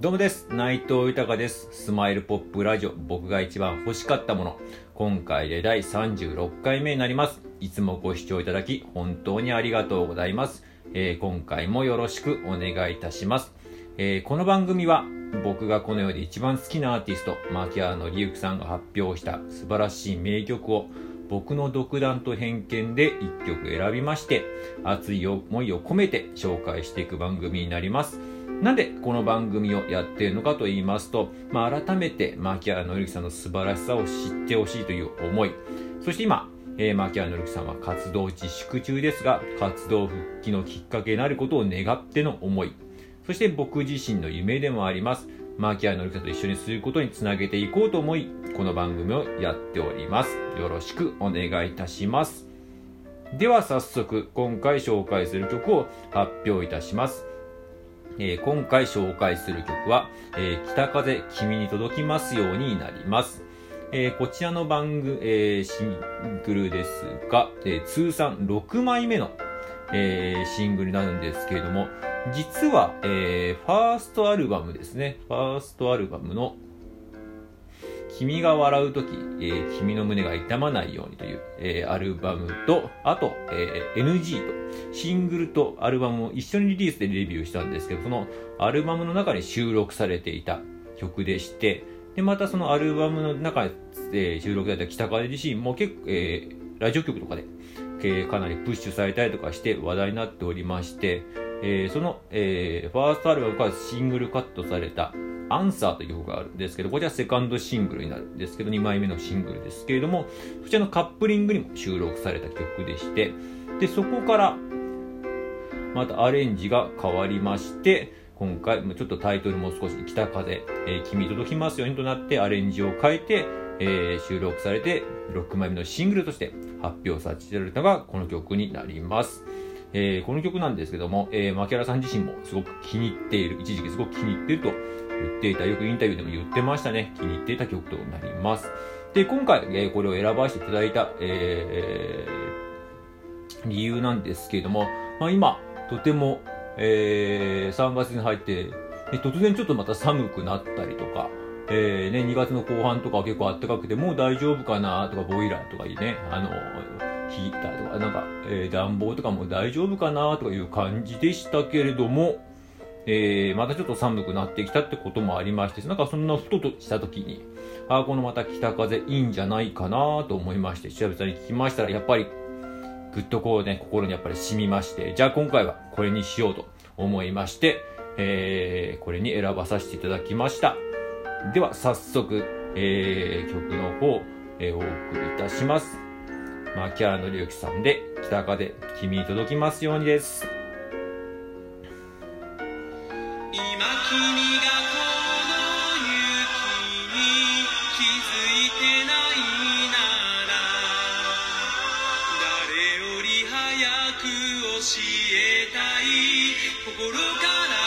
どうもです。内藤豊です。スマイルポップラジオ、僕が一番欲しかったもの。今回で第36回目になります。いつもご視聴いただき、本当にありがとうございます。えー今回もよろしくお願いいたします。えーこの番組は、僕がこの世で一番好きなアーティスト、牧原紀之さんが発表した素晴らしい名曲を、僕の独断と偏見で一曲選びまして、熱い思いを込めて紹介していく番組になります。なんでこの番組をやっているのかと言いますと、まあ、改めて牧原紀之さんの素晴らしさを知ってほしいという思い、そして今、えー、牧原紀之さんは活動自粛中ですが、活動復帰のきっかけになることを願っての思い、そして僕自身の夢でもあります、牧原紀之さんと一緒にすることにつなげていこうと思い、この番組をやっております。よろしくお願いいたします。では早速、今回紹介する曲を発表いたします。えー今回紹介する曲は、えー北風君に届きますようになります。えーこちらの番組、えシングルですが、え通算6枚目の、えシングルになるんですけれども、実は、えファーストアルバムですね。ファーストアルバムの君が笑うとき、えー君の胸が痛まないようにという、えーアルバムと、あと、えー NG と、シングルとアルバムを一緒にリリースでレビューしたんですけど、そのアルバムの中に収録されていた曲でして、で、またそのアルバムの中で、えー収録された北風自身も結構、えーラジオ局とかで、えーかなりプッシュされたりとかして話題になっておりまして、えーその、えーファーストアルバムからシングルカットされたアンサーという曲があるんですけど、こちらセカンドシングルになるんですけど、2枚目のシングルですけれども、そちらのカップリングにも収録された曲でして、で、そこから、またアレンジが変わりまして、今回、ちょっとタイトルも少し北風、えー君届きますようにとなってアレンジを変えて、えー収録されて6枚目のシングルとして発表させられたのがこの曲になります。えーこの曲なんですけども、えー、牧原さん自身もすごく気に入っている、一時期すごく気に入っていると言っていた、よくインタビューでも言ってましたね。気に入っていた曲となります。で、今回、えーこれを選ばせていただいた、えー理由なんですけれども、まあ、今、とても、えー3月に入って、ね突然ちょっとまた寒くなったりとか、えーね、2月の後半とか結構暖かくて、もう大丈夫かなとか、ボイラーとかにね、あの、ヒーターとか、なんか、えー暖房とかも大丈夫かなとかいう感じでしたけれども、えーまたちょっと寒くなってきたってこともありまして、なんかそんなふととした時に、ああ、このまた北風いいんじゃないかなと思いまして、久々に聞きましたら、やっぱり、ぐっとこうね、心にやっぱり染みまして、じゃあ今回はこれにしようと思いまして、えーこれに選ばさせていただきました。では早速、えー曲の方、えーお送りいたします。牧原紀之さんで、北風、君に届きますようにです。今君がこの雪に気づいてないなら誰より早く教えたい心から